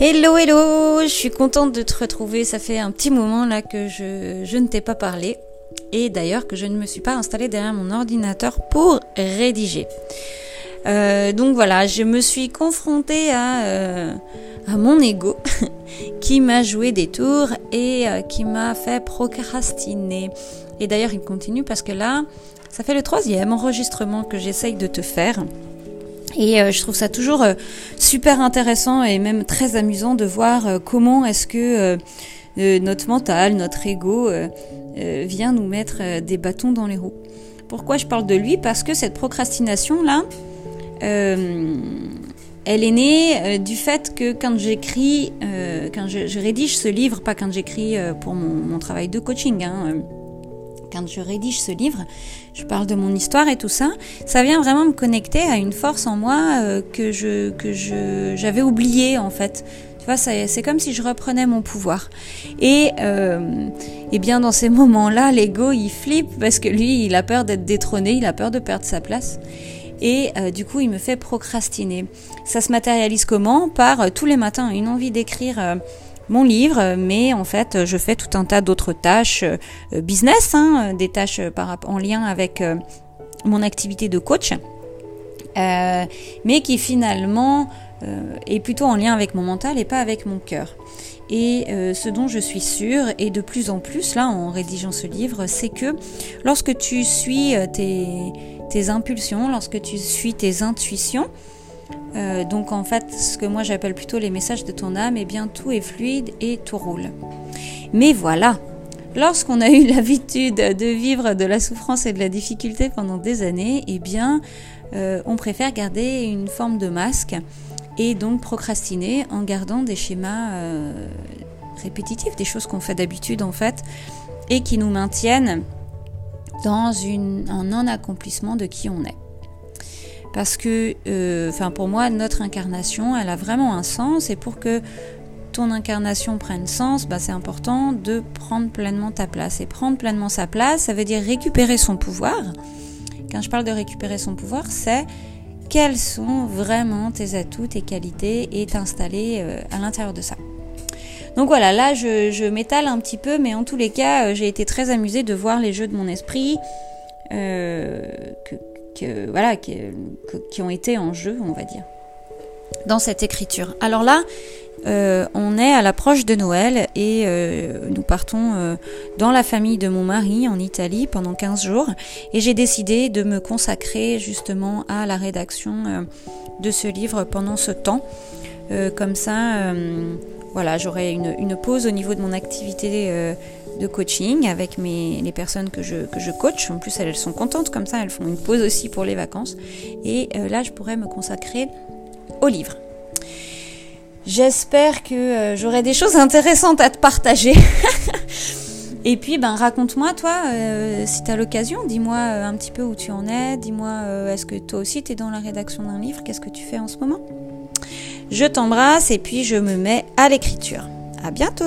Hello, hello, je suis contente de te retrouver. Ça fait un petit moment là que je, je ne t'ai pas parlé. Et d'ailleurs que je ne me suis pas installée derrière mon ordinateur pour rédiger. Euh, donc voilà, je me suis confrontée à, euh, mon ego qui m'a joué des tours et euh, qui m'a fait procrastiner. Et d'ailleurs il continue parce que là, ça fait le troisième enregistrement que j'essaye de te faire. Et euh, je trouve ça toujours euh, super intéressant et même très amusant de voir euh, comment est-ce que notre mental, notre ego vient nous mettre des bâtons dans les roues. Pourquoi je parle de lui? Parce que cette procrastination là, elle est née du fait que quand j'écris, quand je, rédige ce livre, pas quand j'écris pour mon, mon, travail de coaching, hein, quand je rédige ce livre, je parle de mon histoire et tout ça, ça vient vraiment me connecter à une force en moi euh, que je que je j'avais oubliée en fait. Tu vois, c'est comme si je reprenais mon pouvoir. Et euh, et bien dans ces moments-là, l'ego il flippe parce que lui, il a peur d'être détrôné, il a peur de perdre sa place. Et euh, du coup, il me fait procrastiner. Ça se matérialise comment? Par tous les matins une envie d'écrire mon livre, mais en fait, je fais tout un tas d'autres tâches euh, business, hein, des tâches par, en lien avec euh, mon activité de coach, euh, mais qui finalement est plutôt en lien avec mon mental et pas avec mon cœur. Et ce dont je suis sûre, et de plus en plus là en rédigeant ce livre, c'est que lorsque tu suis tes, tes impulsions, lorsque tu suis tes intuitions, euh, donc en fait, ce que moi j'appelle plutôt les messages de ton âme, eh bien tout est fluide et tout roule. Mais voilà, lorsqu'on a eu l'habitude de vivre de la souffrance et de la difficulté pendant des années, eh bien euh, on préfère garder une forme de masque et donc procrastiner en gardant des schémas euh, répétitifs, des choses qu'on fait d'habitude en fait, et qui nous maintiennent dans un non-accomplissement de qui on est parce que, euh, enfin pour moi, notre incarnation, elle a vraiment un sens et pour que ton incarnation prenne sens, bah, c'est important de prendre pleinement ta place. Et prendre pleinement sa place, ça veut dire récupérer son pouvoir. Quand je parle de récupérer son pouvoir, c'est quels sont vraiment tes atouts, tes qualités et t'installer euh, à l'intérieur de ça. Donc voilà, là je, m'étale un petit peu, mais en tous les cas, euh, j'ai été très amusée de voir les jeux de mon esprit, voilà, qui, ont été en jeu, on va dire, dans cette écriture. Alors là, euh, on est à l'approche de Noël et euh, nous partons euh, dans la famille de mon mari en Italie pendant 15 jours et j'ai décidé de me consacrer justement à la rédaction de ce livre pendant ce temps. comme ça, voilà, j'aurai une, pause au niveau de mon activité de coaching avec les personnes que je, coach. En plus, elles, sont contentes comme ça, elles font une pause aussi pour les vacances. Et euh, là, je pourrais me consacrer au livre. J'espère que euh, j'aurai des choses intéressantes à te partager. Et puis, ben, raconte-moi, toi, euh, si tu as l'occasion, dis-moi un petit peu où tu en es. Dis-moi, est-ce que toi aussi tu es dans la rédaction d'un livre? Qu'est-ce que tu fais en ce moment? Je t'embrasse et puis je me mets à l'écriture. À bientôt